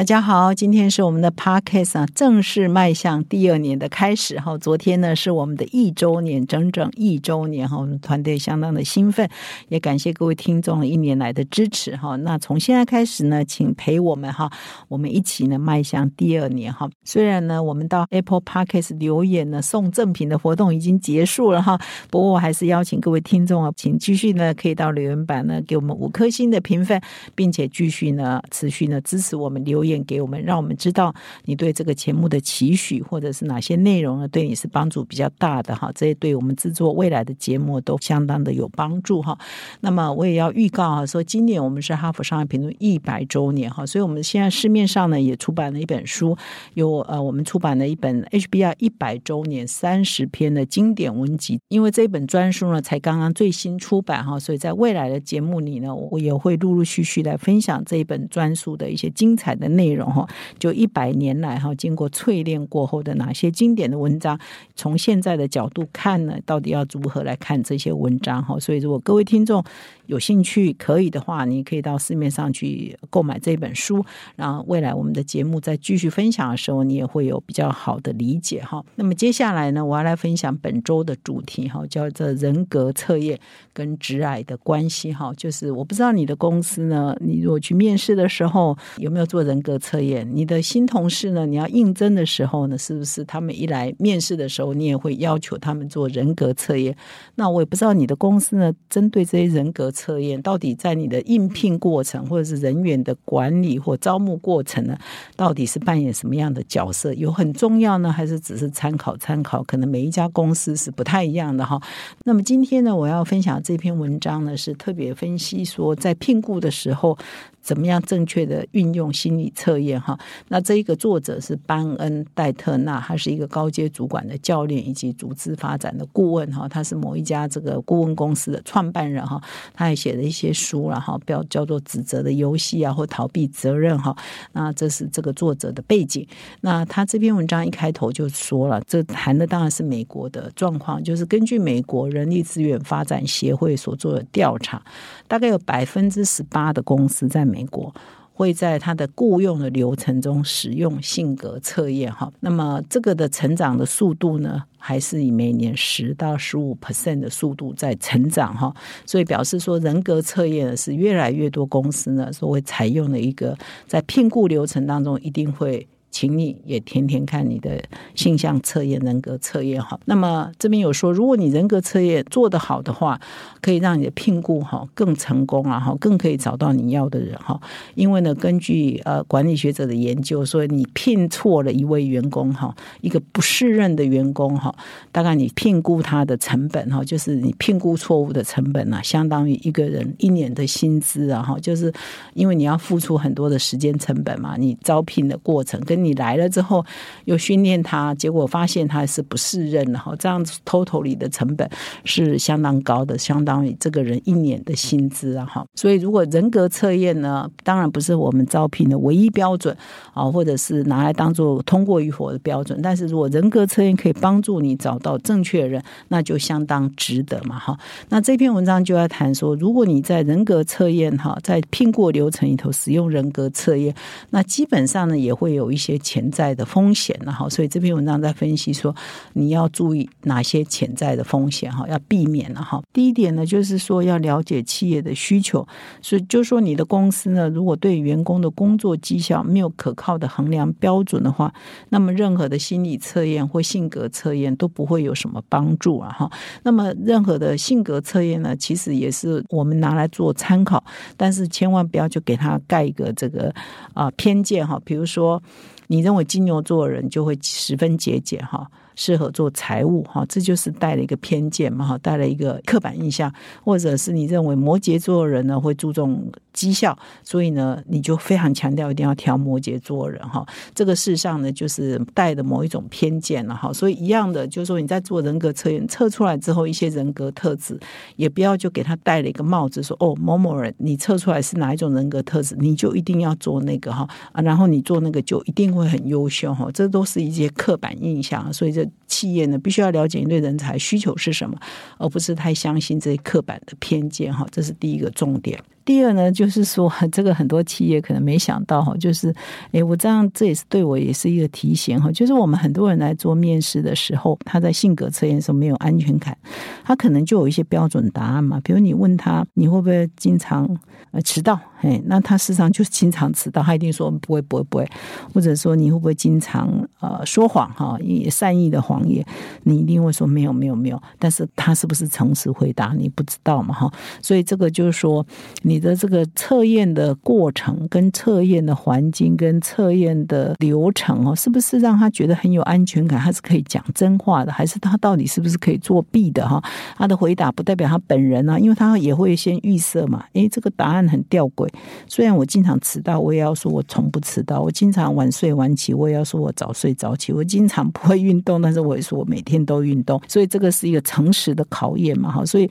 大家好，今天是我们的 podcast 啊，正式迈向第二年的开始哈。昨天呢是我们的一周年，整整一周年哈，我们团队相当的兴奋，也感谢各位听众一年来的支持哈。那从现在开始呢，请陪我们哈，我们一起呢迈向第二年哈。虽然呢，我们到 Apple Podcast 留言呢送赠品的活动已经结束了哈，不过我还是邀请各位听众啊，请继续呢可以到留言板呢给我们五颗星的评分，并且继续呢持续呢支持我们留。留给我们，让我们知道你对这个节目的期许，或者是哪些内容呢？对你是帮助比较大的哈，这些对我们制作未来的节目都相当的有帮助哈。那么我也要预告啊，说今年我们是哈佛商业评论一百周年哈，所以我们现在市面上呢也出版了一本书，有呃我们出版了一本 HBR 一百周年三十篇的经典文集，因为这本专书呢才刚刚最新出版哈，所以在未来的节目里呢，我也会陆陆续续来分享这一本专书的一些精彩的。内容哈，就一百年来哈，经过淬炼过后的哪些经典的文章，从现在的角度看呢，到底要如何来看这些文章哈？所以，如果各位听众有兴趣，可以的话，你可以到市面上去购买这本书，然后未来我们的节目再继续分享的时候，你也会有比较好的理解哈。那么接下来呢，我要来分享本周的主题哈，叫做人格测验跟直癌的关系哈。就是我不知道你的公司呢，你如果去面试的时候有没有做人。人格测验，你的新同事呢？你要应征的时候呢，是不是他们一来面试的时候，你也会要求他们做人格测验？那我也不知道你的公司呢，针对这些人格测验，到底在你的应聘过程或者是人员的管理或招募过程呢，到底是扮演什么样的角色？有很重要呢，还是只是参考参考？可能每一家公司是不太一样的哈。那么今天呢，我要分享这篇文章呢，是特别分析说，在聘雇的时候。怎么样正确的运用心理测验？哈，那这一个作者是班恩戴特纳，他是一个高阶主管的教练以及组织发展的顾问哈，他是某一家这个顾问公司的创办人哈，他还写了一些书然后标叫做指责的游戏啊，或逃避责任哈。那这是这个作者的背景。那他这篇文章一开头就说了，这谈的当然是美国的状况，就是根据美国人力资源发展协会所做的调查，大概有百分之十八的公司在。美国会在他的雇佣的流程中使用性格测验，哈，那么这个的成长的速度呢，还是以每年十到十五 percent 的速度在成长，哈，所以表示说人格测验是越来越多公司呢，所会采用的一个在聘雇流程当中一定会。请你也天天看你的性向测验、人格测验哈。那么这边有说，如果你人格测验做得好的话，可以让你的聘雇哈更成功啊哈，更可以找到你要的人哈。因为呢，根据呃管理学者的研究说，你聘错了一位员工哈，一个不适任的员工哈，大概你聘雇他的成本哈，就是你聘雇错误的成本啊，相当于一个人一年的薪资啊哈，就是因为你要付出很多的时间成本嘛，你招聘的过程跟你来了之后，又训练他，结果发现他是不适任的哈，这样子 total 里的成本是相当高的，相当于这个人一年的薪资啊哈。所以如果人格测验呢，当然不是我们招聘的唯一标准啊，或者是拿来当做通过与否的标准。但是如果人格测验可以帮助你找到正确人，那就相当值得嘛哈。那这篇文章就要谈说，如果你在人格测验哈，在聘过流程里头使用人格测验，那基本上呢也会有一些。些潜在的风险，然后，所以这篇文章在分析说，你要注意哪些潜在的风险哈，要避免了哈。第一点呢，就是说要了解企业的需求，所以就说你的公司呢，如果对员工的工作绩效没有可靠的衡量标准的话，那么任何的心理测验或性格测验都不会有什么帮助啊哈。那么任何的性格测验呢，其实也是我们拿来做参考，但是千万不要就给他盖一个这个啊偏见哈，比如说。你认为金牛座的人就会十分节俭哈，适合做财务哈，这就是带了一个偏见嘛哈，带了一个刻板印象，或者是你认为摩羯座的人呢会注重绩效，所以呢，你就非常强调一定要挑摩羯座人哈。这个事实上呢，就是带的某一种偏见了哈。所以一样的，就是说你在做人格测验测出来之后，一些人格特质，也不要就给他戴了一个帽子，说哦某某人你测出来是哪一种人格特质，你就一定要做那个哈啊，然后你做那个就一定会很优秀哈。这都是一些刻板印象，所以这企业呢必须要了解你对人才需求是什么，而不是太相信这些刻板的偏见哈。这是第一个重点。第二呢，就是说 这个很多企业可能没想到哈，就是诶，我这样这也是对我也是一个提醒哈，就是我们很多人来做面试的时候，他在性格测验时候没有安全感，他可能就有一些标准答案嘛，比如你问他你会不会经常呃迟到，哎，那他事实上就是经常迟到，他一定说不会不会不会，或者说你会不会经常呃说谎哈，也善意的谎言，你一定会说没有没有没有，但是他是不是诚实回答你不知道嘛哈，所以这个就是说。你的这个测验的过程、跟测验的环境、跟测验的流程哦，是不是让他觉得很有安全感？他是可以讲真话的，还是他到底是不是可以作弊的？哈，他的回答不代表他本人啊，因为他也会先预设嘛。诶，这个答案很吊诡。虽然我经常迟到，我也要说我从不迟到；我经常晚睡晚起，我也要说我早睡早起；我经常不会运动，但是我也说我每天都运动。所以这个是一个诚实的考验嘛。哈，所以。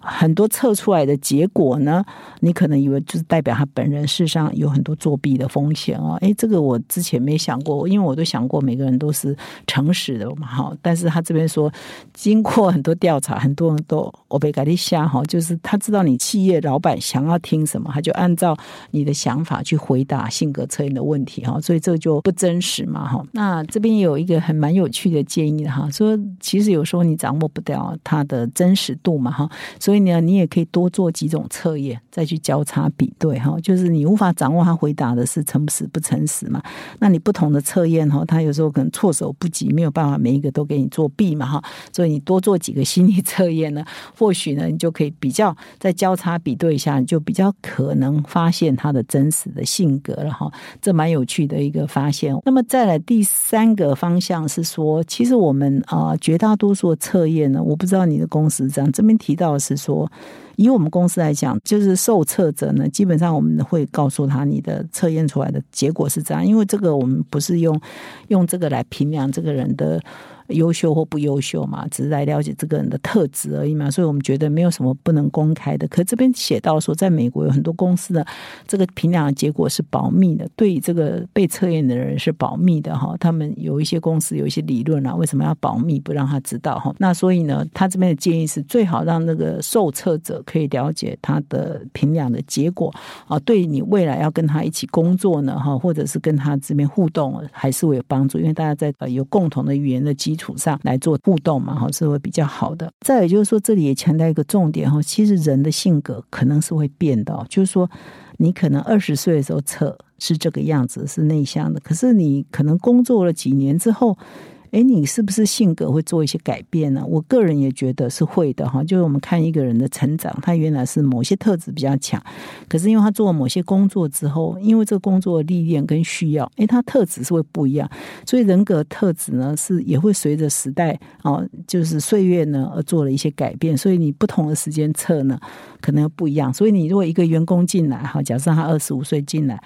很多测出来的结果呢，你可能以为就是代表他本人事实上有很多作弊的风险哦。哎，这个我之前没想过，因为我都想过每个人都是诚实的嘛，哈。但是他这边说，经过很多调查，很多人都我被改一下哈，就是他知道你企业老板想要听什么，他就按照你的想法去回答性格测验的问题哈，所以这就不真实嘛，哈。那这边有一个很蛮有趣的建议哈，说其实有时候你掌握不掉它的真实度嘛，哈。所以呢，你也可以多做几种测验，再去交叉比对哈。就是你无法掌握他回答的是诚实不诚实嘛？那你不同的测验哈，他有时候可能措手不及，没有办法每一个都给你作弊嘛哈。所以你多做几个心理测验呢，或许呢，你就可以比较再交叉比对一下，就比较可能发现他的真实的性格了哈。这蛮有趣的一个发现。那么再来第三个方向是说，其实我们啊绝大多数的测验呢，我不知道你的公司这样，这边提到的是。说，以我们公司来讲，就是受测者呢，基本上我们会告诉他你的测验出来的结果是这样，因为这个我们不是用用这个来评量这个人的。优秀或不优秀嘛，只是来了解这个人的特质而已嘛，所以我们觉得没有什么不能公开的。可这边写到说，在美国有很多公司的这个评量的结果是保密的，对于这个被测验的人是保密的哈。他们有一些公司有一些理论啊，为什么要保密，不让他知道哈？那所以呢，他这边的建议是最好让那个受测者可以了解他的评量的结果啊，对你未来要跟他一起工作呢哈，或者是跟他这边互动，还是会有帮助，因为大家在呃有共同的语言的基。础上来做互动嘛，哈，是会比较好的。再有就是说，这里也强调一个重点哈，其实人的性格可能是会变的，就是说，你可能二十岁的时候测是这个样子，是内向的，可是你可能工作了几年之后。哎，你是不是性格会做一些改变呢？我个人也觉得是会的哈。就是我们看一个人的成长，他原来是某些特质比较强，可是因为他做了某些工作之后，因为这个工作的历练跟需要，哎，他特质是会不一样。所以人格特质呢，是也会随着时代啊，就是岁月呢而做了一些改变。所以你不同的时间测呢，可能不一样。所以你如果一个员工进来哈，假设他二十五岁进来。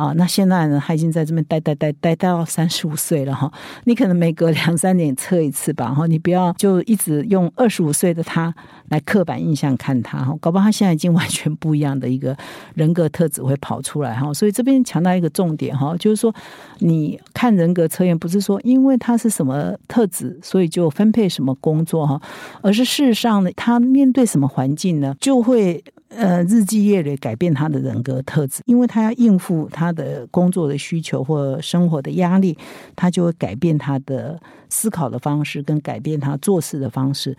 啊，那现在呢，他已经在这边待待待待到三十五岁了哈。你可能每隔两三年测一次吧，哈，你不要就一直用二十五岁的他来刻板印象看他哈，搞不好他现在已经完全不一样的一个人格特质会跑出来哈。所以这边强调一个重点哈，就是说你看人格测验不是说因为他是什么特质，所以就分配什么工作哈，而是事实上呢，他面对什么环境呢，就会。呃，日积月累改变他的人格特质，因为他要应付他的工作的需求或生活的压力，他就会改变他的思考的方式，跟改变他做事的方式。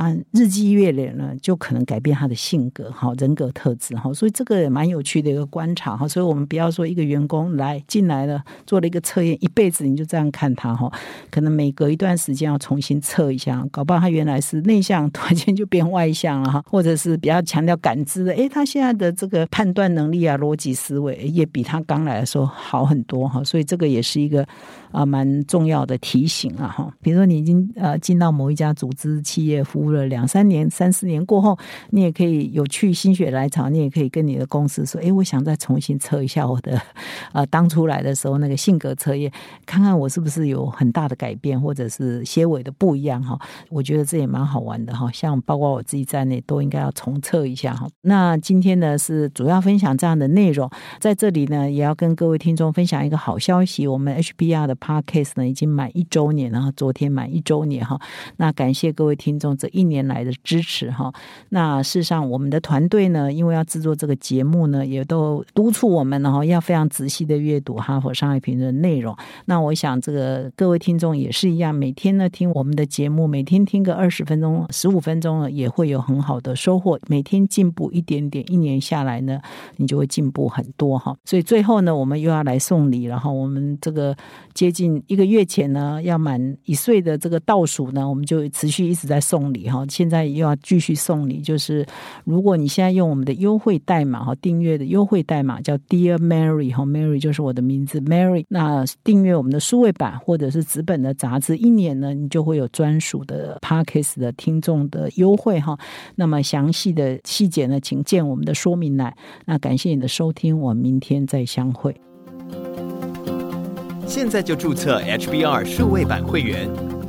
啊，日积月累呢，就可能改变他的性格，哈，人格特质，哈，所以这个也蛮有趣的一个观察，哈，所以我们不要说一个员工来进来了，做了一个测验，一辈子你就这样看他，哈，可能每隔一段时间要重新测一下，搞不好他原来是内向，突然间就变外向了，哈，或者是比较强调感知的，诶，他现在的这个判断能力啊，逻辑思维也比他刚来的时候好很多，哈，所以这个也是一个啊蛮重要的提醒啊，哈，比如说你已经呃进到某一家组织企业服务。了两三年、三四年过后，你也可以有去心血来潮，你也可以跟你的公司说：“哎，我想再重新测一下我的 呃当初来的时候那个性格测验，看看我是不是有很大的改变，或者是些微的不一样哈。”我觉得这也蛮好玩的哈，像包括我自己在内，都应该要重测一下哈。那今天呢是主要分享这样的内容，在这里呢也要跟各位听众分享一个好消息，我们 HBR 的 Podcast 呢已经满一周年了，昨天满一周年哈。那感谢各位听众这一一年来的支持哈。那事实上，我们的团队呢，因为要制作这个节目呢，也都督促我们，然后要非常仔细的阅读《哈佛商业评论》内容。那我想，这个各位听众也是一样，每天呢听我们的节目，每天听个二十分钟、十五分钟，也会有很好的收获。每天进步一点点，一年下来呢，你就会进步很多哈。所以最后呢，我们又要来送礼，然后我们这个接近一个月前呢，要满一岁的这个倒数呢，我们就持续一直在送礼哈。现在又要继续送礼，就是如果你现在用我们的优惠代码哈，订阅的优惠代码叫 Dear Mary 哈，Mary 就是我的名字 Mary。那订阅我们的数位版或者是纸本的杂志，一年呢，你就会有专属的 Parkes 的听众的优惠哈。那么详细的细节呢，请见我们的说明栏。那感谢你的收听，我们明天再相会。现在就注册 HBR 数位版会员，